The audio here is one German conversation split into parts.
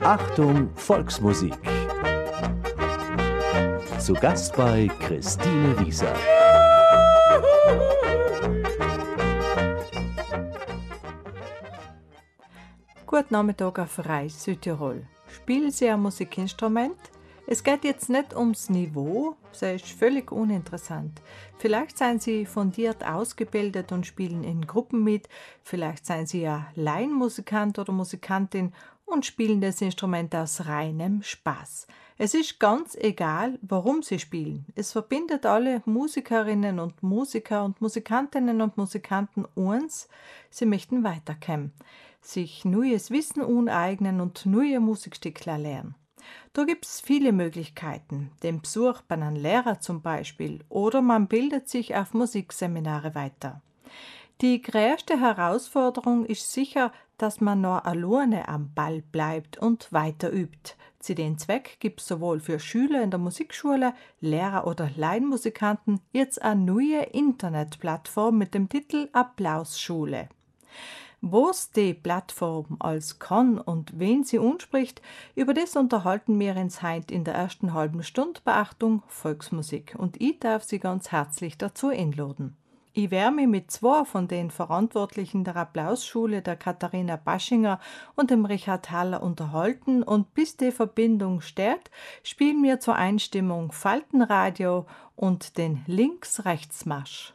Achtung, Volksmusik. Zu Gast bei Christine Wieser. Guten Nachmittag auf Reis Südtirol. Spielen Sie ein Musikinstrument? Es geht jetzt nicht ums Niveau, das ist völlig uninteressant. Vielleicht seien Sie fundiert ausgebildet und spielen in Gruppen mit, vielleicht seien Sie ja Laienmusikant oder Musikantin und spielen das Instrument aus reinem Spaß. Es ist ganz egal, warum sie spielen. Es verbindet alle Musikerinnen und Musiker und Musikantinnen und Musikanten uns. Sie möchten weiterkommen, sich neues Wissen uneignen und neue Musikstückler lernen. Da gibt es viele Möglichkeiten, den Besuch bei einem Lehrer zum Beispiel, oder man bildet sich auf Musikseminare weiter. Die größte Herausforderung ist sicher, dass man noch alleine am Ball bleibt und weiter übt. Zu den Zweck gibt es sowohl für Schüler in der Musikschule, Lehrer oder Laienmusikanten jetzt eine neue Internetplattform mit dem Titel Applausschule. Was die Plattform als kann und wen sie unspricht, über das unterhalten wir uns heute in der ersten halben Stunde Beachtung Volksmusik und ich darf Sie ganz herzlich dazu einladen. Ich werde mich mit zwei von den Verantwortlichen der Applausschule, der Katharina Baschinger und dem Richard Haller, unterhalten und bis die Verbindung steht, spielen wir zur Einstimmung Faltenradio und den Links-Rechts-Marsch.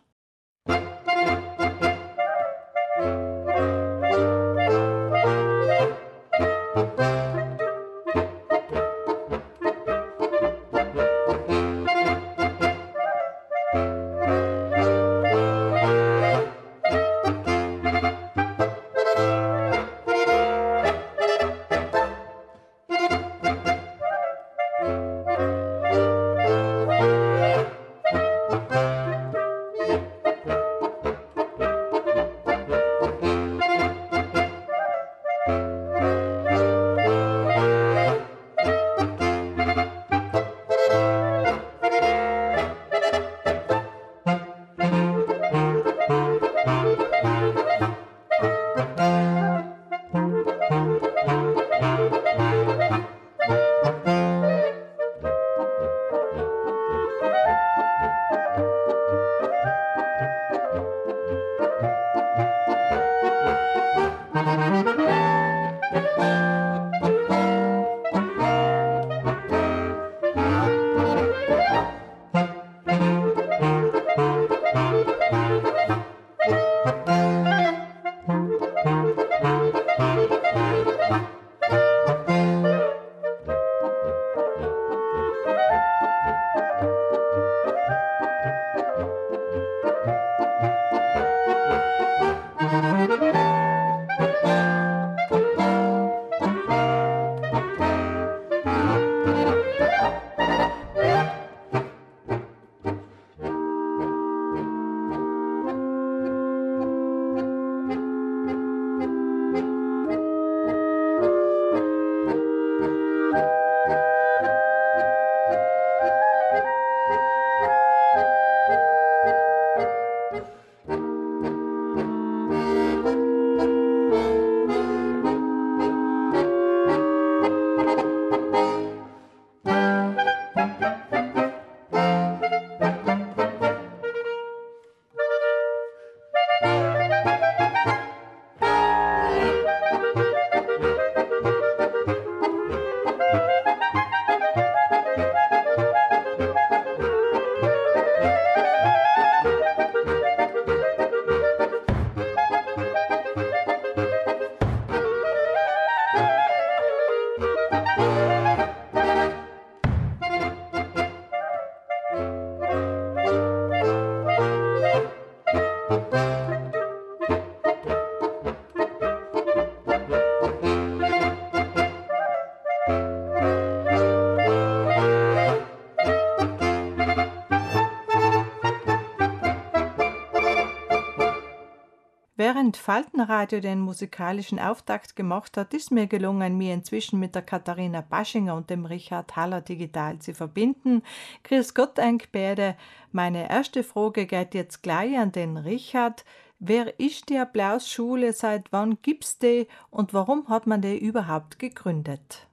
Während Faltenradio den musikalischen Auftakt gemacht hat, ist mir gelungen, mich inzwischen mit der Katharina Baschinger und dem Richard Haller digital zu verbinden. Grüß Gott, Beide. Meine erste Frage geht jetzt gleich an den Richard. Wer ist die Applausschule? Seit wann gibt's die? Und warum hat man die überhaupt gegründet?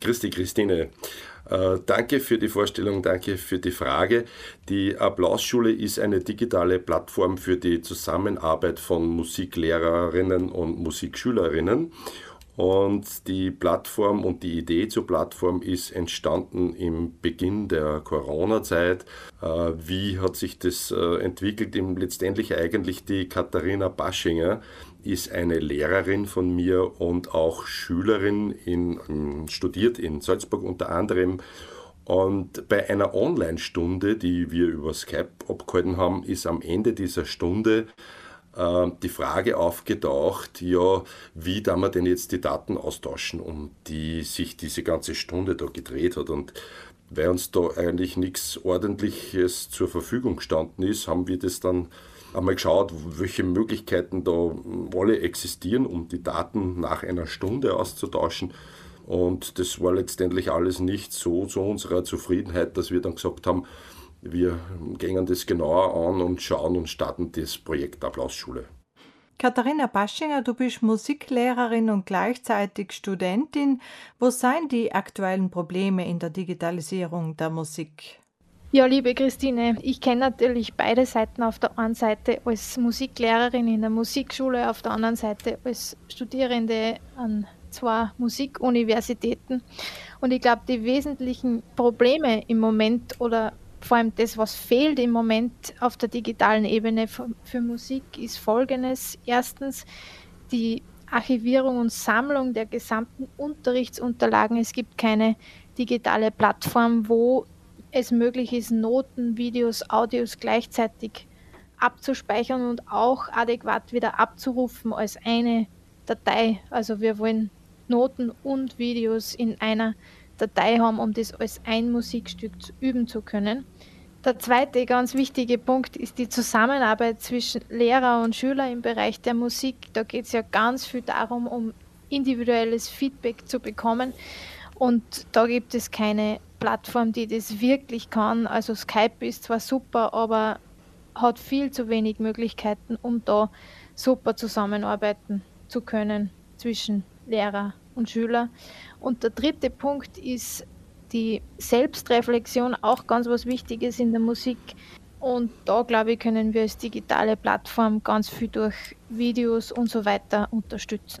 Christi Christine, danke für die Vorstellung, danke für die Frage. Die Applausschule ist eine digitale Plattform für die Zusammenarbeit von Musiklehrerinnen und Musikschülerinnen. Und die Plattform und die Idee zur Plattform ist entstanden im Beginn der Corona-Zeit. Äh, wie hat sich das äh, entwickelt? Letztendlich eigentlich die Katharina Baschinger ist eine Lehrerin von mir und auch Schülerin, in, studiert in Salzburg unter anderem. Und bei einer Online-Stunde, die wir über Skype abgehalten haben, ist am Ende dieser Stunde äh, die Frage aufgetaucht, ja, wie da wir denn jetzt die Daten austauschen, um die sich diese ganze Stunde da gedreht hat. Und weil uns da eigentlich nichts Ordentliches zur Verfügung gestanden ist, haben wir das dann einmal geschaut, welche Möglichkeiten da alle existieren, um die Daten nach einer Stunde auszutauschen. Und das war letztendlich alles nicht so zu unserer Zufriedenheit, dass wir dann gesagt haben, wir gehen das genauer an und schauen und starten das Projekt Applausschule. Katharina Baschinger, du bist Musiklehrerin und gleichzeitig Studentin. Wo seien die aktuellen Probleme in der Digitalisierung der Musik? Ja, liebe Christine, ich kenne natürlich beide Seiten. Auf der einen Seite als Musiklehrerin in der Musikschule, auf der anderen Seite als Studierende an zwei Musikuniversitäten. Und ich glaube, die wesentlichen Probleme im Moment oder vor allem das, was fehlt im Moment auf der digitalen Ebene für, für Musik, ist folgendes. Erstens die Archivierung und Sammlung der gesamten Unterrichtsunterlagen. Es gibt keine digitale Plattform, wo es möglich ist, Noten, Videos, Audios gleichzeitig abzuspeichern und auch adäquat wieder abzurufen als eine Datei. Also wir wollen Noten und Videos in einer Datei haben, um das als ein Musikstück üben zu können. Der zweite ganz wichtige Punkt ist die Zusammenarbeit zwischen Lehrer und Schüler im Bereich der Musik. Da geht es ja ganz viel darum, um individuelles Feedback zu bekommen. Und da gibt es keine Plattform, die das wirklich kann. Also Skype ist zwar super, aber hat viel zu wenig Möglichkeiten, um da super zusammenarbeiten zu können zwischen Lehrer und Schüler. Und der dritte Punkt ist die Selbstreflexion, auch ganz was Wichtiges in der Musik. Und da, glaube ich, können wir als digitale Plattform ganz viel durch Videos und so weiter unterstützen.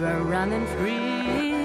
River running free,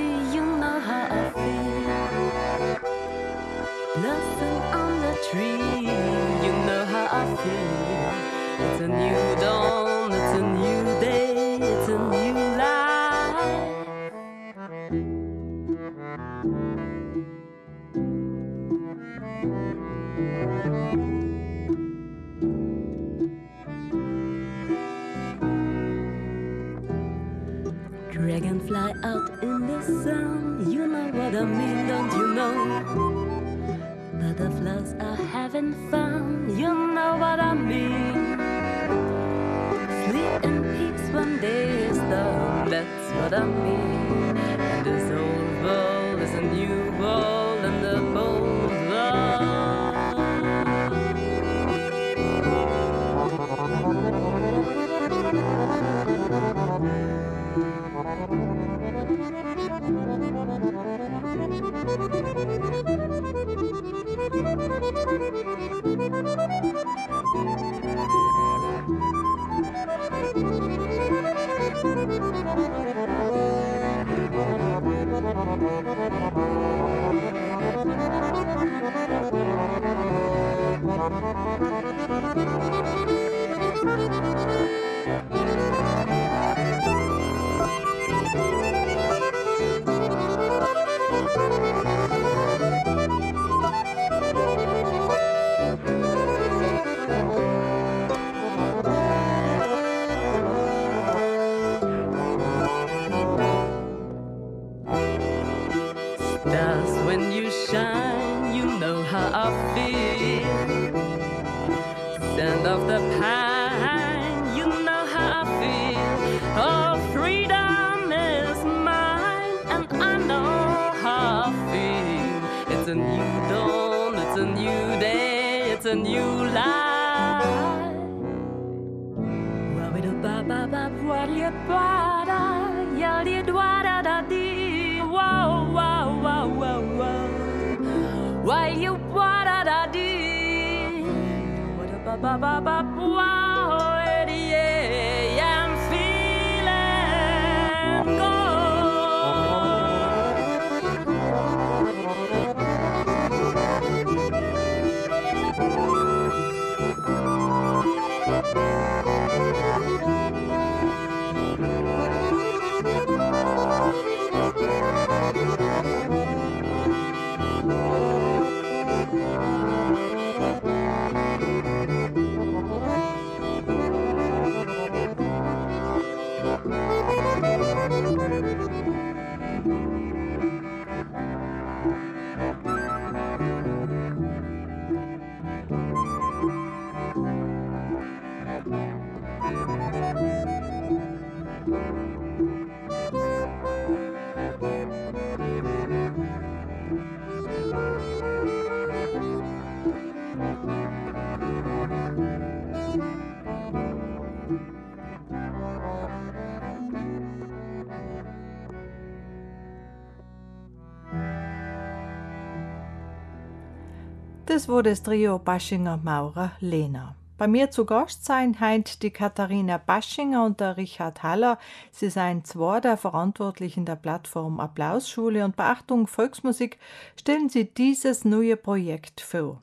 Das das Trio Baschinger Maurer Lena. Bei mir zu Gast sein heint die Katharina Baschinger und der Richard Haller. Sie seien zwei der Verantwortlichen der Plattform Applausschule und Beachtung Volksmusik stellen sie dieses neue Projekt vor.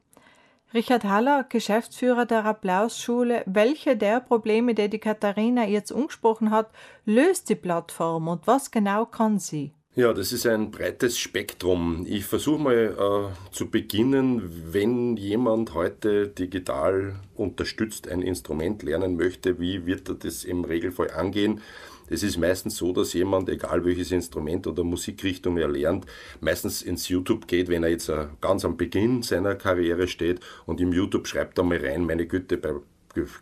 Richard Haller, Geschäftsführer der Applausschule, welche der Probleme, die die Katharina jetzt angesprochen hat, löst die Plattform und was genau kann sie? Ja, das ist ein breites Spektrum. Ich versuche mal äh, zu beginnen, wenn jemand heute digital unterstützt ein Instrument lernen möchte, wie wird er das im Regelfall angehen? Es ist meistens so, dass jemand, egal welches Instrument oder Musikrichtung er lernt, meistens ins YouTube geht, wenn er jetzt äh, ganz am Beginn seiner Karriere steht und im YouTube schreibt er mal rein, meine Güte, bei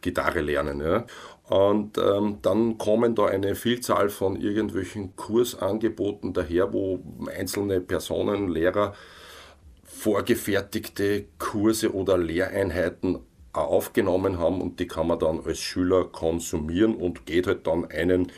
Gitarre lernen. Ja. Und ähm, dann kommen da eine Vielzahl von irgendwelchen Kursangeboten daher, wo einzelne Personen, Lehrer vorgefertigte Kurse oder Lehreinheiten aufgenommen haben und die kann man dann als Schüler konsumieren und geht halt dann einen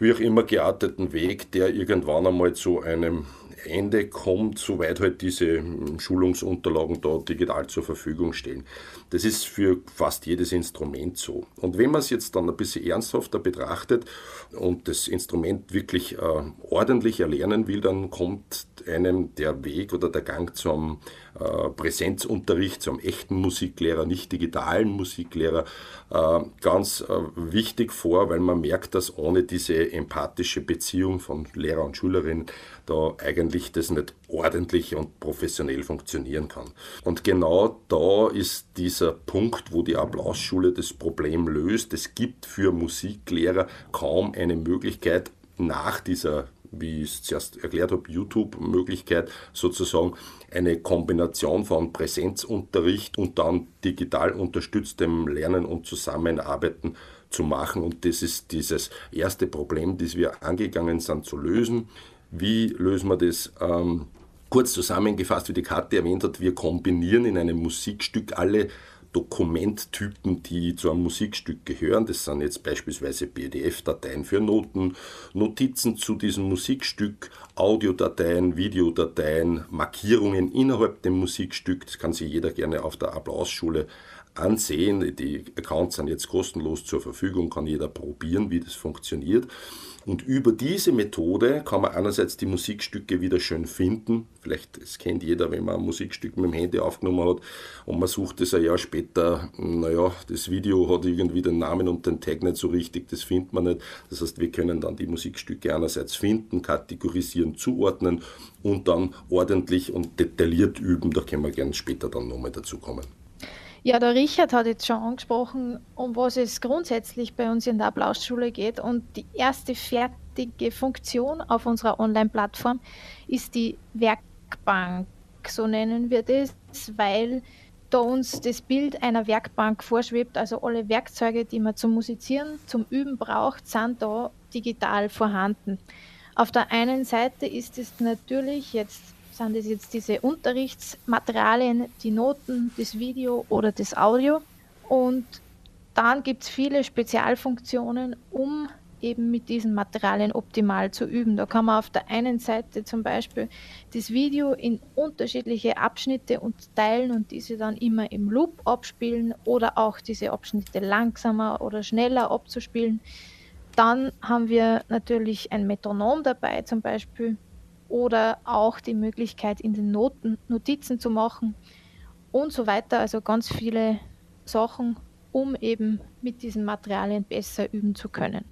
wie auch immer gearteten Weg, der irgendwann einmal zu einem Ende kommt, soweit halt diese hm, Schulungsunterlagen da digital zur Verfügung stehen. Das ist für fast jedes Instrument so. Und wenn man es jetzt dann ein bisschen ernsthafter betrachtet und das Instrument wirklich äh, ordentlich erlernen will, dann kommt einem der Weg oder der Gang zum äh, Präsenzunterricht, zum echten Musiklehrer, nicht digitalen Musiklehrer, äh, ganz äh, wichtig vor, weil man merkt, dass ohne diese empathische Beziehung von Lehrer und Schülerin da eigentlich das nicht ordentlich und professionell funktionieren kann. Und genau da ist dieser Punkt, wo die Applausschule das Problem löst. Es gibt für Musiklehrer kaum eine Möglichkeit, nach dieser wie ich es zuerst erklärt habe, YouTube-Möglichkeit, sozusagen eine Kombination von Präsenzunterricht und dann digital unterstütztem Lernen und Zusammenarbeiten zu machen. Und das ist dieses erste Problem, das wir angegangen sind zu lösen. Wie lösen wir das? Ähm, kurz zusammengefasst, wie die Karte erwähnt hat, wir kombinieren in einem Musikstück alle Dokumenttypen, die zu einem Musikstück gehören. Das sind jetzt beispielsweise PDF-Dateien für Noten, Notizen zu diesem Musikstück, Audiodateien, Videodateien, Markierungen innerhalb dem Musikstück. Das kann sich jeder gerne auf der Applausschule ansehen. Die Accounts sind jetzt kostenlos zur Verfügung, kann jeder probieren, wie das funktioniert. Und über diese Methode kann man einerseits die Musikstücke wieder schön finden. Vielleicht, das kennt jeder, wenn man ein Musikstück mit dem Handy aufgenommen hat und man sucht es ein Jahr später, naja, das Video hat irgendwie den Namen und den Tag nicht so richtig, das findet man nicht. Das heißt, wir können dann die Musikstücke einerseits finden, kategorisieren, zuordnen und dann ordentlich und detailliert üben. Da können wir gerne später dann nochmal dazu kommen. Ja, der Richard hat jetzt schon angesprochen, um was es grundsätzlich bei uns in der Applausschule geht. Und die erste fertige Funktion auf unserer Online-Plattform ist die Werkbank. So nennen wir das, weil da uns das Bild einer Werkbank vorschwebt. Also alle Werkzeuge, die man zum Musizieren, zum Üben braucht, sind da digital vorhanden. Auf der einen Seite ist es natürlich jetzt sind es jetzt diese Unterrichtsmaterialien, die Noten, das Video oder das Audio. Und dann gibt es viele Spezialfunktionen, um eben mit diesen Materialien optimal zu üben. Da kann man auf der einen Seite zum Beispiel das Video in unterschiedliche Abschnitte unterteilen und diese dann immer im Loop abspielen oder auch diese Abschnitte langsamer oder schneller abzuspielen. Dann haben wir natürlich ein Metronom dabei zum Beispiel, oder auch die Möglichkeit, in den Noten Notizen zu machen und so weiter. Also ganz viele Sachen, um eben mit diesen Materialien besser üben zu können.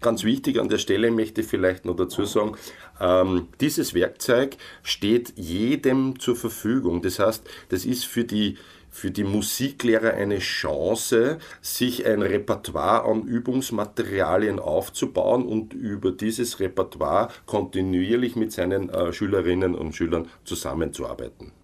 Ganz wichtig an der Stelle möchte ich vielleicht noch dazu sagen, ähm, dieses Werkzeug steht jedem zur Verfügung. Das heißt, das ist für die für die Musiklehrer eine Chance, sich ein Repertoire an Übungsmaterialien aufzubauen und über dieses Repertoire kontinuierlich mit seinen äh, Schülerinnen und Schülern zusammenzuarbeiten.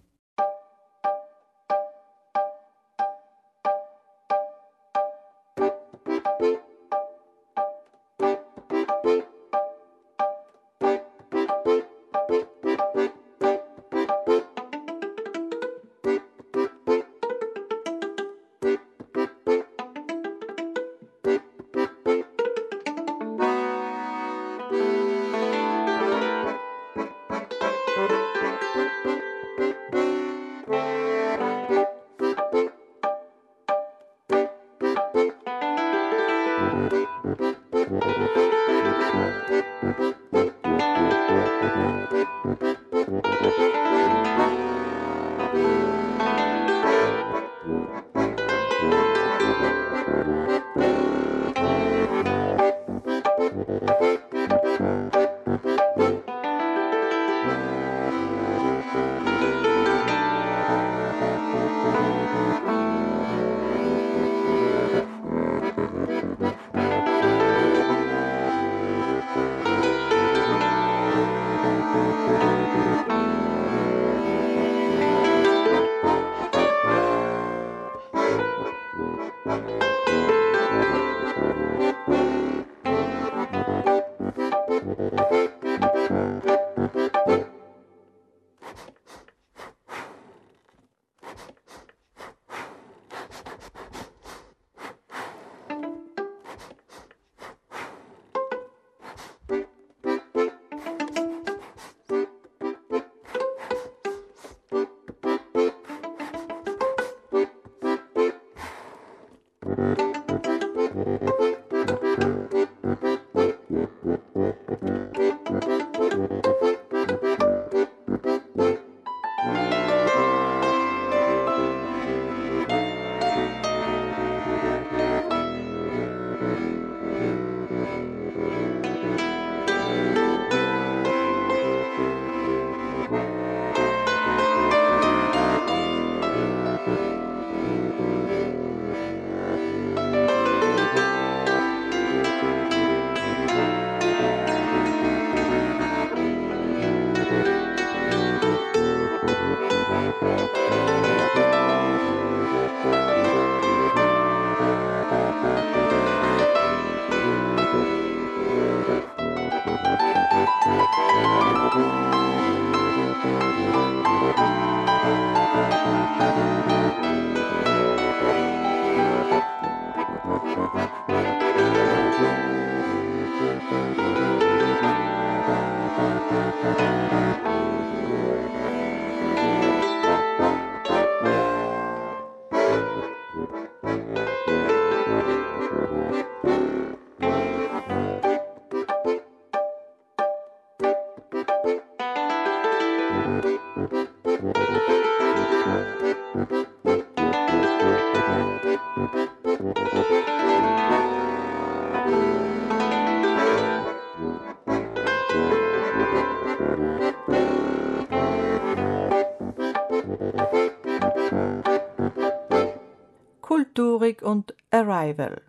Kulturig und Arrival.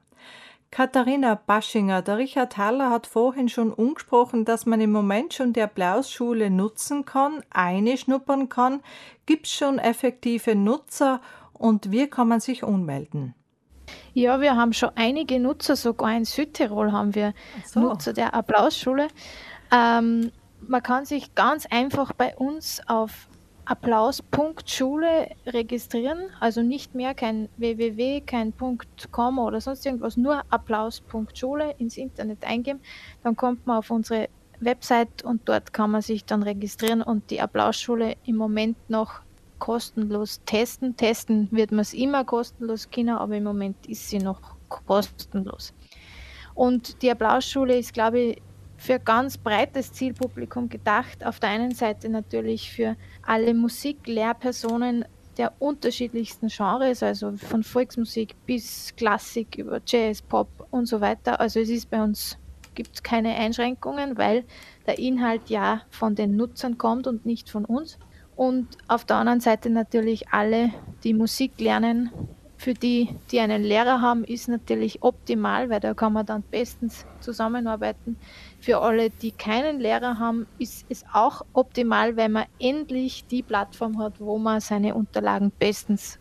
Katharina Baschinger, der Richard Haller hat vorhin schon angesprochen, dass man im Moment schon die Applausschule nutzen kann, einschnuppern kann. Gibt es schon effektive Nutzer und wie kann man sich ummelden? Ja, wir haben schon einige Nutzer, sogar in Südtirol haben wir so. Nutzer der Applausschule. Ähm, man kann sich ganz einfach bei uns auf Applaus.schule registrieren, also nicht mehr kein www, kein .com oder sonst irgendwas, nur Applaus.schule ins Internet eingeben, dann kommt man auf unsere Website und dort kann man sich dann registrieren und die Applausschule im Moment noch kostenlos testen. Testen wird man es immer kostenlos können, aber im Moment ist sie noch kostenlos. Und die Applausschule ist, glaube ich, für ganz breites Zielpublikum gedacht. Auf der einen Seite natürlich für alle Musiklehrpersonen der unterschiedlichsten Genres, also von Volksmusik bis Klassik über Jazz, Pop und so weiter. Also es ist bei uns gibt keine Einschränkungen, weil der Inhalt ja von den Nutzern kommt und nicht von uns. Und auf der anderen Seite natürlich alle, die Musik lernen, für die, die einen Lehrer haben, ist natürlich optimal, weil da kann man dann bestens zusammenarbeiten. Für alle, die keinen Lehrer haben, ist es auch optimal, weil man endlich die Plattform hat, wo man seine Unterlagen bestens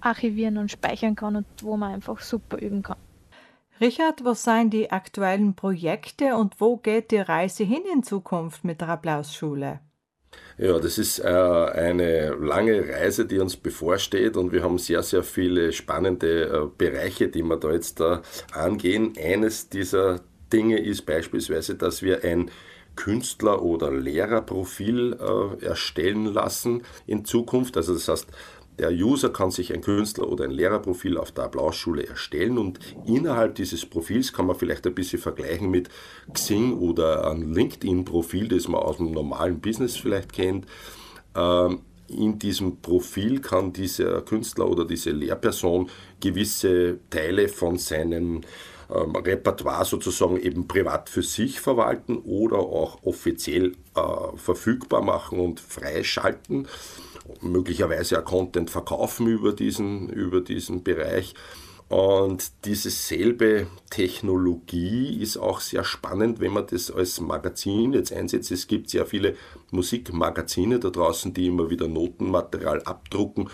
archivieren und speichern kann und wo man einfach super üben kann. Richard, was seien die aktuellen Projekte und wo geht die Reise hin in Zukunft mit der Applausschule? Ja, das ist äh, eine lange Reise, die uns bevorsteht und wir haben sehr, sehr viele spannende äh, Bereiche, die wir da jetzt da angehen. Eines dieser Dinge ist beispielsweise, dass wir ein Künstler- oder Lehrerprofil äh, erstellen lassen in Zukunft. Also das heißt, der User kann sich ein Künstler- oder ein Lehrerprofil auf der Applausschule erstellen und innerhalb dieses Profils kann man vielleicht ein bisschen vergleichen mit Xing oder ein LinkedIn-Profil, das man aus dem normalen Business vielleicht kennt. Ähm, in diesem Profil kann dieser Künstler oder diese Lehrperson gewisse Teile von seinem ähm, Repertoire sozusagen eben privat für sich verwalten oder auch offiziell äh, verfügbar machen und freischalten. Möglicherweise auch Content verkaufen über diesen, über diesen Bereich. Und diese selbe Technologie ist auch sehr spannend, wenn man das als Magazin jetzt einsetzt. Es gibt sehr viele Musikmagazine da draußen, die immer wieder Notenmaterial abdrucken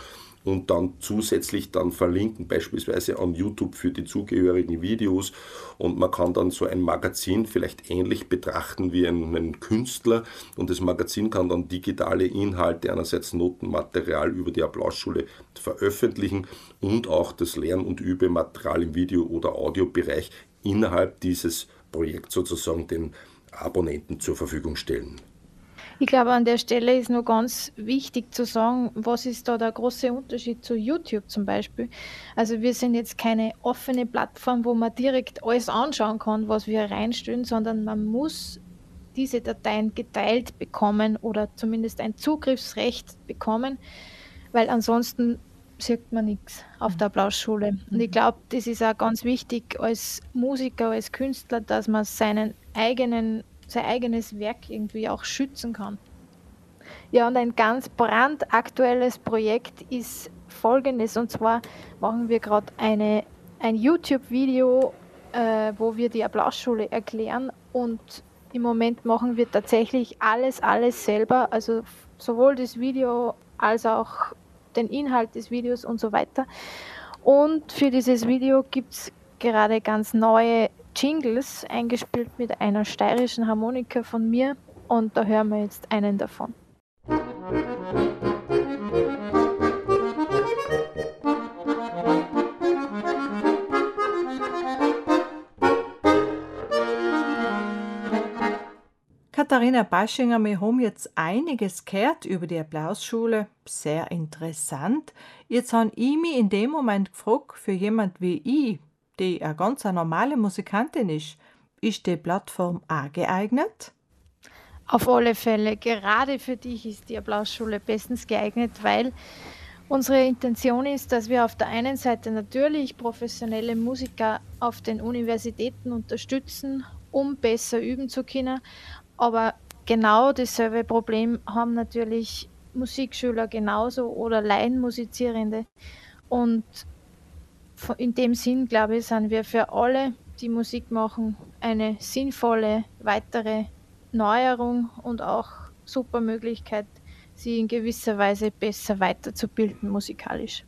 und dann zusätzlich dann verlinken, beispielsweise an YouTube für die zugehörigen Videos. Und man kann dann so ein Magazin vielleicht ähnlich betrachten wie einen Künstler. Und das Magazin kann dann digitale Inhalte, einerseits Notenmaterial über die Applausschule veröffentlichen und auch das Lern- und Übematerial im Video- oder Audiobereich innerhalb dieses Projekts sozusagen den Abonnenten zur Verfügung stellen. Ich glaube, an der Stelle ist nur ganz wichtig zu sagen, was ist da der große Unterschied zu YouTube zum Beispiel. Also wir sind jetzt keine offene Plattform, wo man direkt alles anschauen kann, was wir reinstellen, sondern man muss diese Dateien geteilt bekommen oder zumindest ein Zugriffsrecht bekommen, weil ansonsten sieht man nichts auf der Applausschule. Und ich glaube, das ist auch ganz wichtig als Musiker, als Künstler, dass man seinen eigenen sein eigenes Werk irgendwie auch schützen kann. Ja, und ein ganz brandaktuelles Projekt ist folgendes, und zwar machen wir gerade ein YouTube-Video, äh, wo wir die Applausschule erklären und im Moment machen wir tatsächlich alles, alles selber, also sowohl das Video als auch den Inhalt des Videos und so weiter. Und für dieses Video gibt es gerade ganz neue Jingles eingespielt mit einer steirischen Harmonika von mir und da hören wir jetzt einen davon. Katharina Baschinger, wir haben jetzt einiges gehört über die Applausschule. Sehr interessant. Jetzt habe ich mich in dem Moment gefragt, für jemand wie ich, die eine ganz normale Musikantin ist, ist die Plattform auch geeignet? Auf alle Fälle. Gerade für dich ist die Applausschule bestens geeignet, weil unsere Intention ist, dass wir auf der einen Seite natürlich professionelle Musiker auf den Universitäten unterstützen, um besser üben zu können. Aber genau dasselbe Problem haben natürlich Musikschüler genauso oder Laienmusizierende. Und in dem Sinn, glaube ich, sind wir für alle, die Musik machen, eine sinnvolle weitere Neuerung und auch super Möglichkeit, sie in gewisser Weise besser weiterzubilden musikalisch.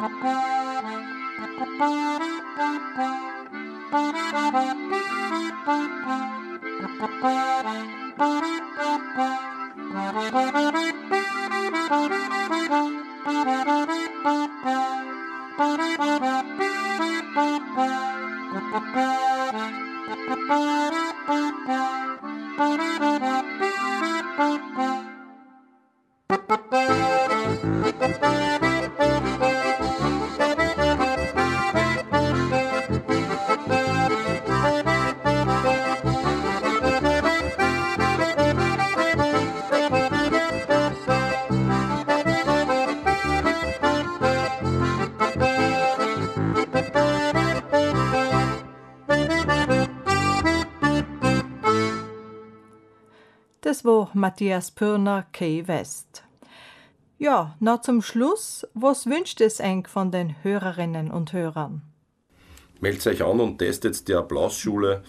Das war Matthias Pirner, Key West. Ja, na zum Schluss, was wünscht es eng von den Hörerinnen und Hörern? Meldet euch an und testet die Applausschule.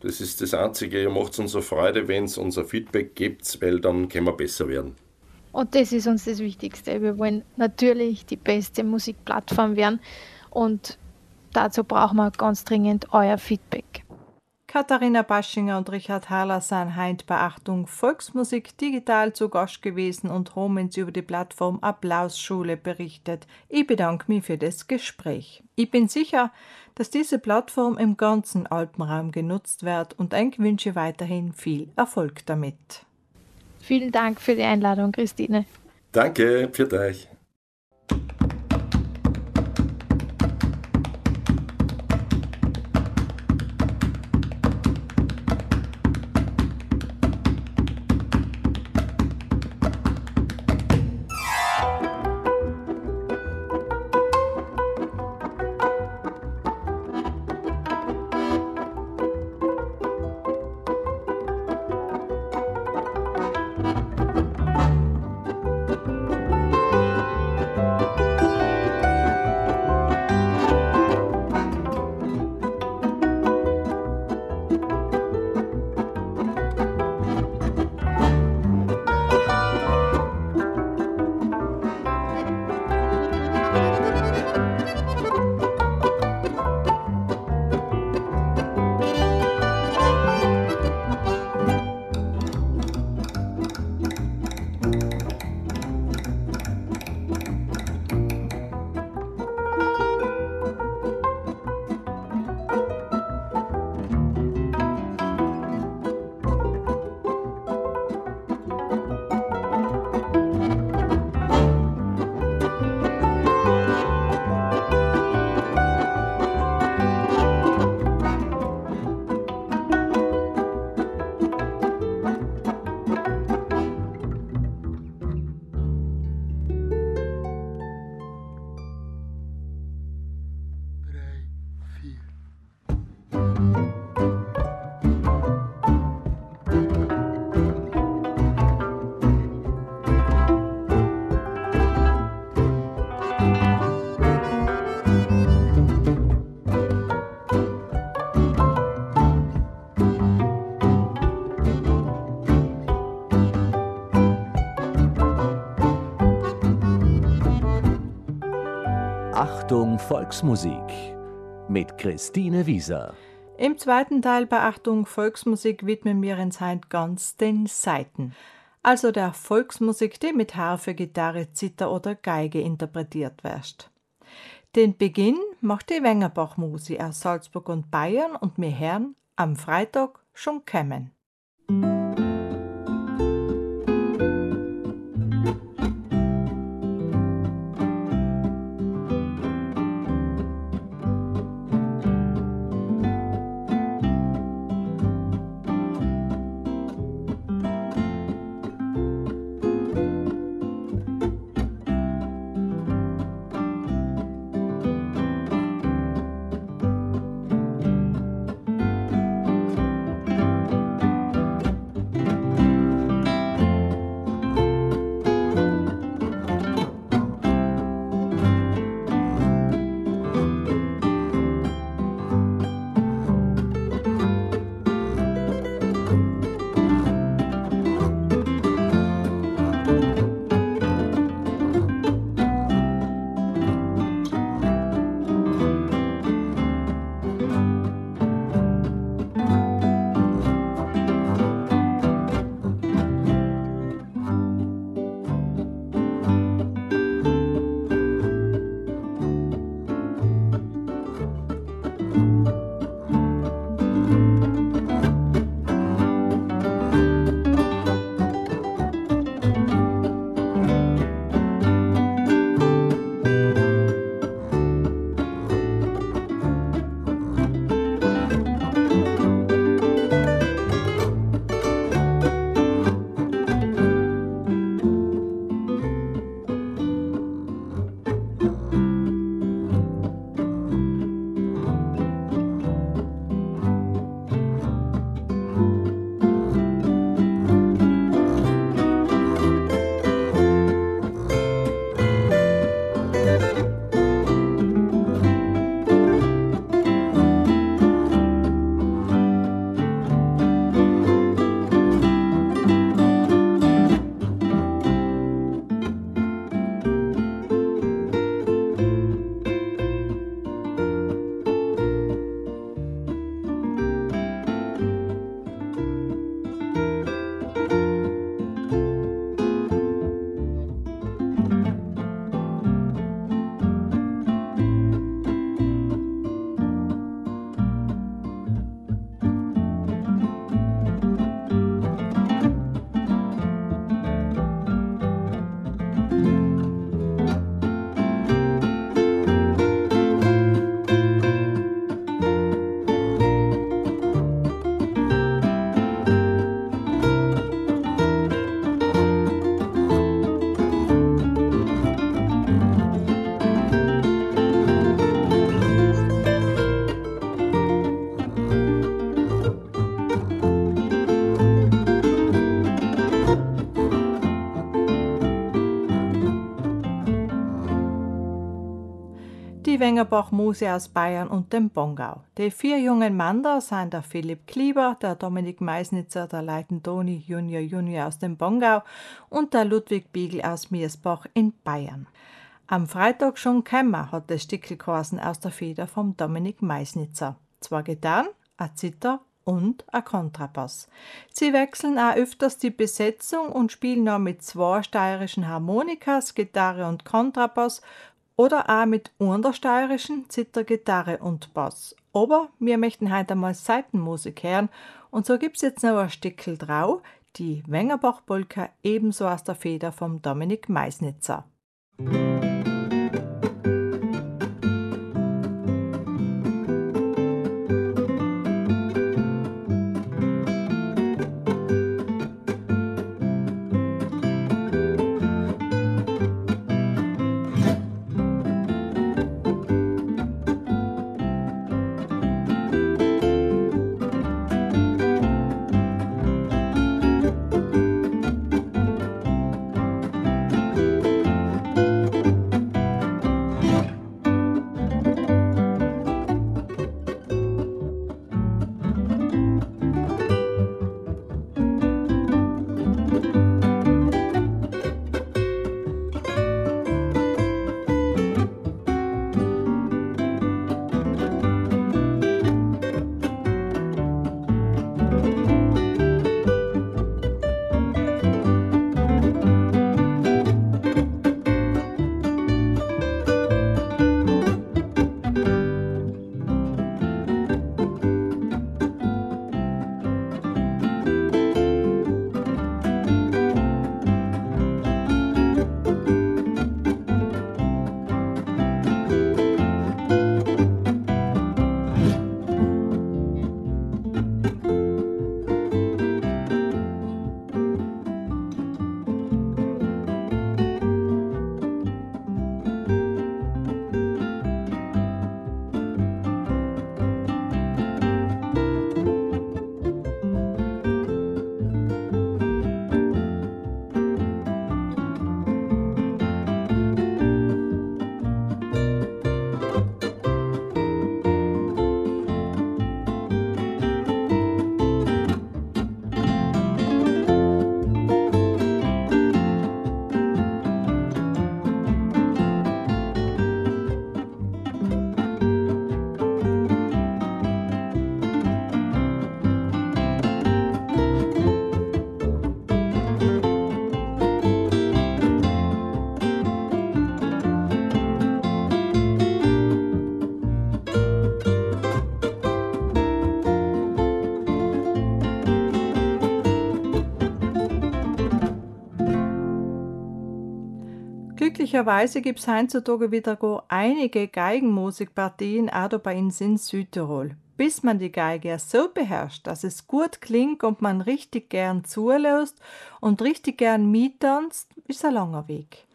Das ist das Einzige, ihr macht uns so Freude, wenn es unser Feedback gibt, weil dann können wir besser werden. Und das ist uns das Wichtigste. Wir wollen natürlich die beste Musikplattform werden und dazu brauchen wir ganz dringend euer Feedback. Katharina Baschinger und Richard Haller sind heint bei Achtung Volksmusik digital zu Gast gewesen und haben uns über die Plattform Applausschule berichtet. Ich bedanke mich für das Gespräch. Ich bin sicher, dass diese Plattform im ganzen Alpenraum genutzt wird und ich wünsche weiterhin viel Erfolg damit. Vielen Dank für die Einladung, Christine. Danke, für euch. Volksmusik mit Christine Wieser. Im zweiten Teil bei Achtung Volksmusik widmen wir uns heute ganz den Saiten. Also der Volksmusik, die mit Harfe, Gitarre, Zither oder Geige interpretiert wird. Den Beginn macht die Wengerbach-Musi aus Salzburg und Bayern und mir Herren am Freitag schon kämen. Wengerbach-Muse aus Bayern und dem Bongau. Die vier jungen Männer sind der Philipp Klieber, der Dominik Meisnitzer, der Leitentoni Junior Junior aus dem Bongau und der Ludwig Biegel aus Miersbach in Bayern. Am Freitag schon kämmer hat das Stickelkorsen aus der Feder vom Dominik Meisnitzer. Zwei Gitarren, ein Zither und ein Kontrabass. Sie wechseln auch öfters die Besetzung und spielen auch mit zwei steirischen Harmonikas, Gitarre und Kontrabass oder auch mit untersteirischen Zittergitarre und Bass. Aber wir möchten heute einmal Seitenmusik hören und so gibt's jetzt noch ein Stückel drau, die Wengerbach-Polka ebenso aus der Feder vom Dominik Meisnitzer. Glücklicherweise gibt es heutzutage wieder einige Geigenmusikpartien auch bei uns in Südtirol. Bis man die Geige so beherrscht, dass es gut klingt und man richtig gern zulässt und richtig gern mittanzt, ist ein langer Weg.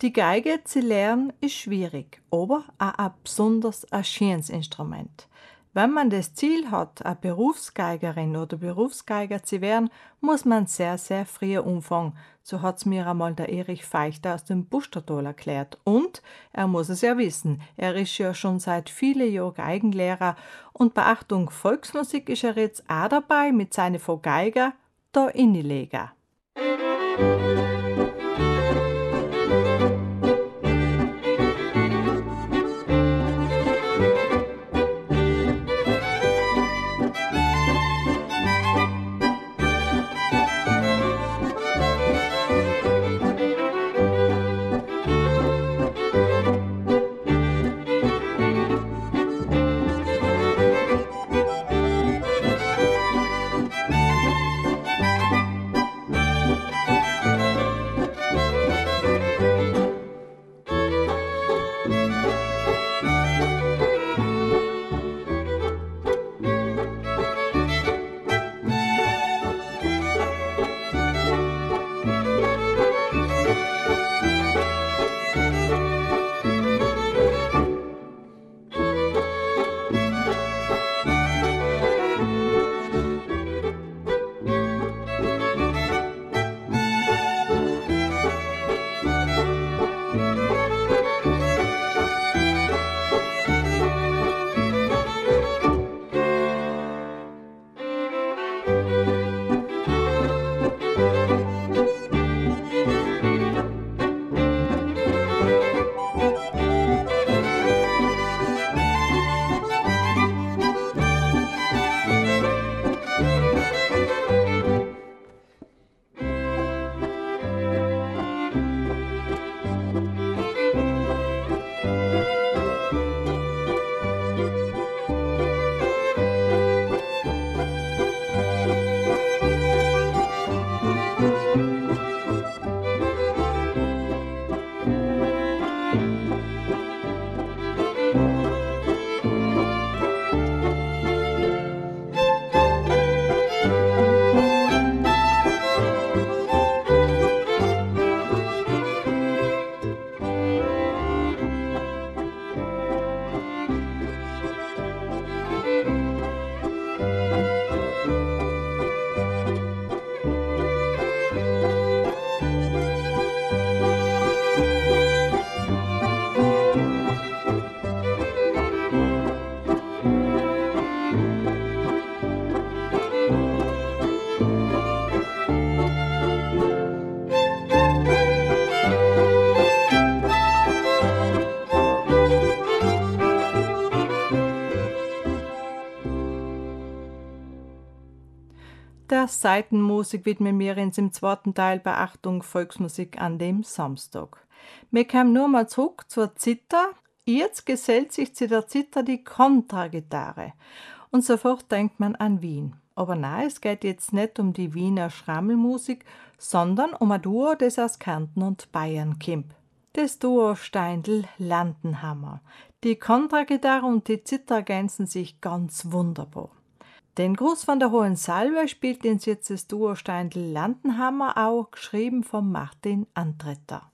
Die Geige zu lernen ist schwierig, aber auch ein besonders ein schönes Instrument. Wenn man das Ziel hat, eine Berufsgeigerin oder Berufsgeiger zu werden, muss man sehr, sehr früh umfangen. So hat's mir einmal der Erich Feichter aus dem Bustertal erklärt. Und er muss es ja wissen, er ist ja schon seit vielen Jahren Geigenlehrer und bei Achtung Volksmusik ist er jetzt auch dabei mit seinen Geiger, der Innileger. Der Seitenmusik widmen wir uns im zweiten Teil bei Achtung Volksmusik an dem Samstag. Wir kommen nur mal zurück zur Zither. Jetzt gesellt sich zu der Zither die Kontragitarre. Und sofort denkt man an Wien. Aber nein, es geht jetzt nicht um die Wiener Schrammelmusik, sondern um ein Duo, das aus Kärnten und Bayern kommt. Das Duo Steindl-Landenhammer. Die Kontragitarre und die Zither ergänzen sich ganz wunderbar. Den Gruß von der Hohen Salve spielt uns jetzt das Duo Steindl-Landenhammer auch, geschrieben von Martin Antretter.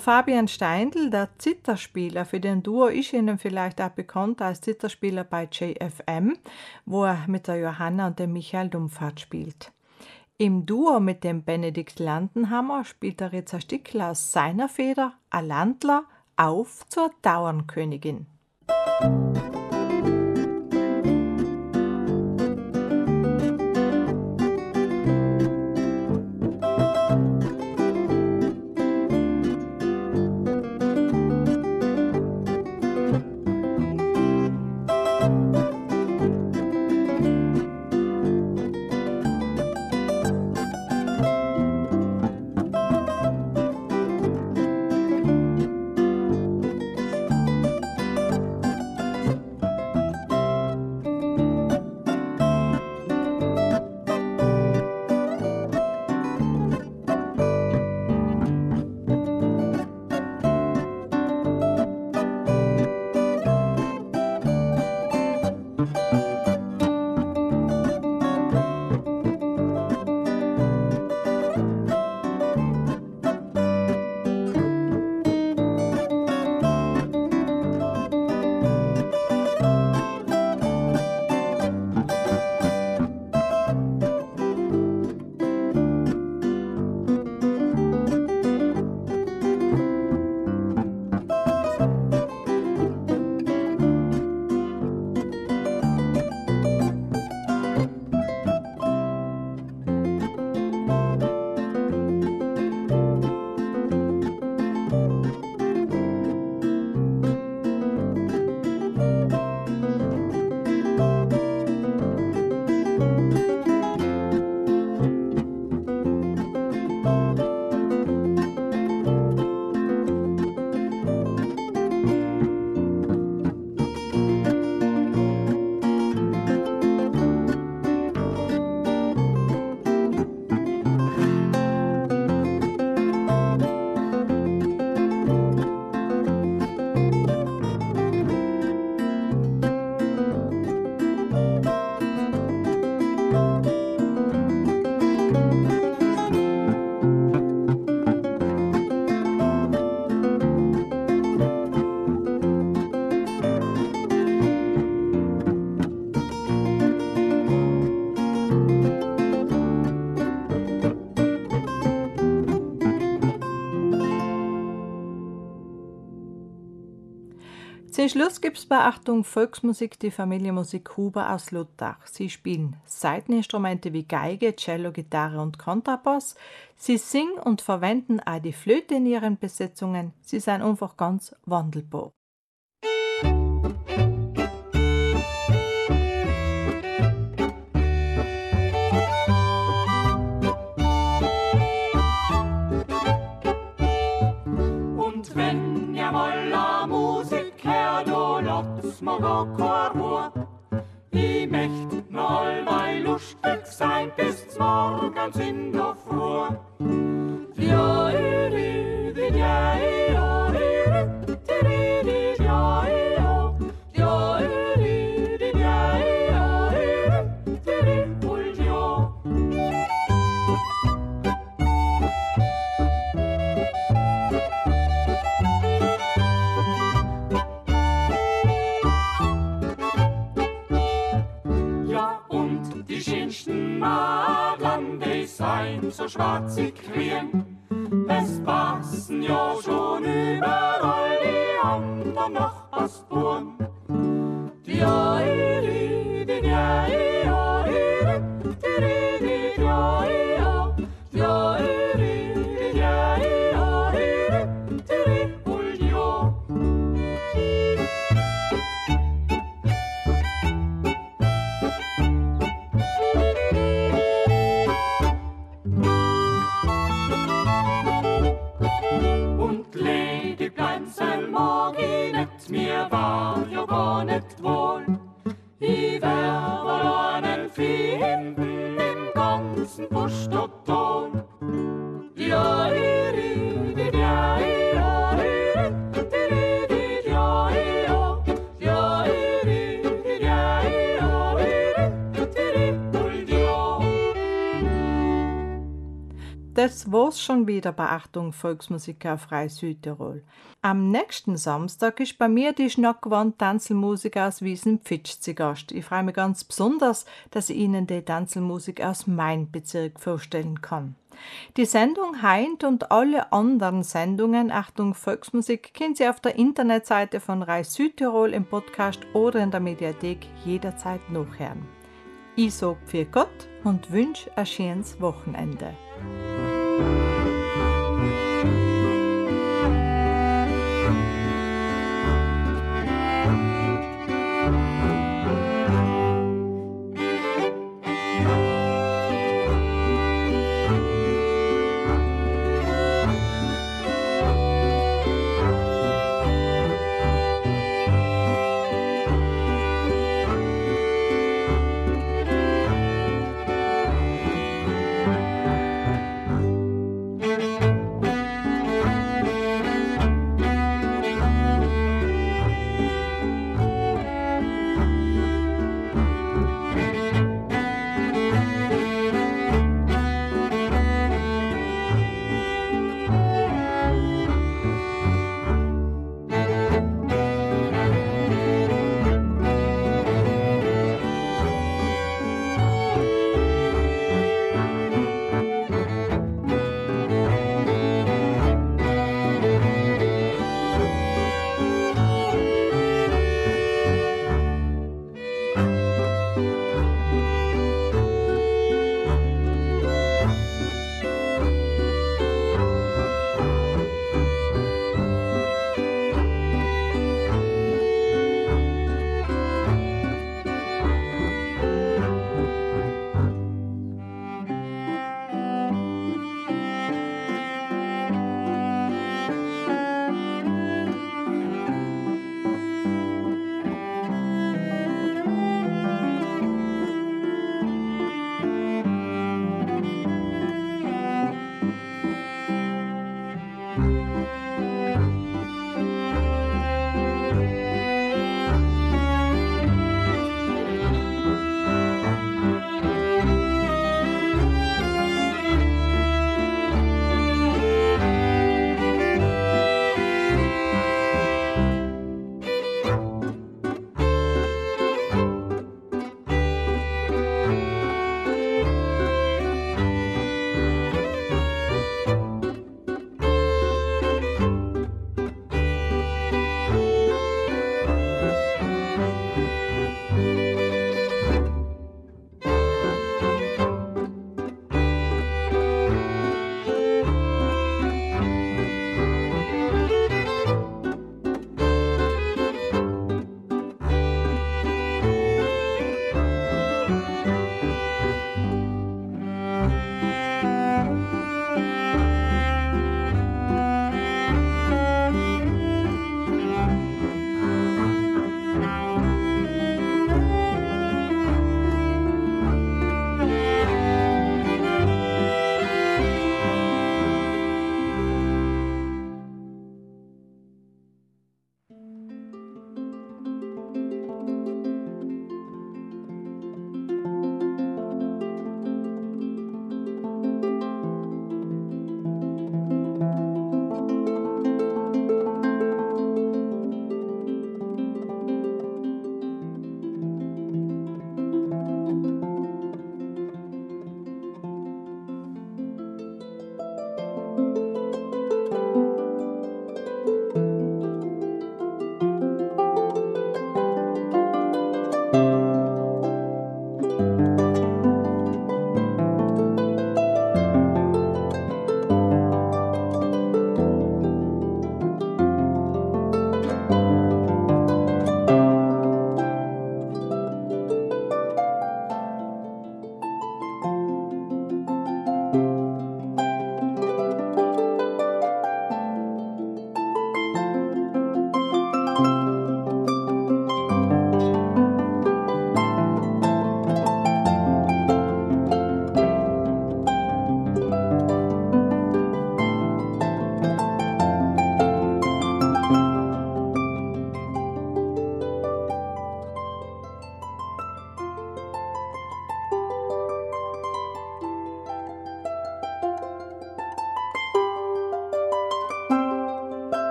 Der Fabian Steindl, der Zitterspieler für den Duo, ist Ihnen vielleicht auch bekannt als Zitterspieler bei JFM, wo er mit der Johanna und dem Michael Dumpfahrt spielt. Im Duo mit dem Benedikt Landenhammer spielt er jetzt ein Stück aus seiner Feder, ein Landler, auf zur Dauernkönigin. Zum Schluss gibt es bei Achtung Volksmusik die Familie Musik Huber aus Luttach. Sie spielen Saiteninstrumente wie Geige, Cello, Gitarre und Kontrabass. Sie singen und verwenden auch die Flöte in ihren Besetzungen. Sie sind einfach ganz wandelbar. Morocco Ich möcht noch allweil lustig sein bis morgens in der Früh. Ja, ja, ja, so schwarzig queren. Es passen ja schon war's schon wieder bei Achtung Volksmusik auf Reis Südtirol. Am nächsten Samstag ist bei mir die Schnackwand Tanzelmusik aus Wiesen-Pfitsch zu Gast. Ich freue mich ganz besonders, dass ich Ihnen die Tanzelmusik aus meinem Bezirk vorstellen kann. Die Sendung Heint und alle anderen Sendungen Achtung Volksmusik können Sie auf der Internetseite von Reis Südtirol im Podcast oder in der Mediathek jederzeit nachhören. Ich sage für Gott und wünsche ein schönes Wochenende.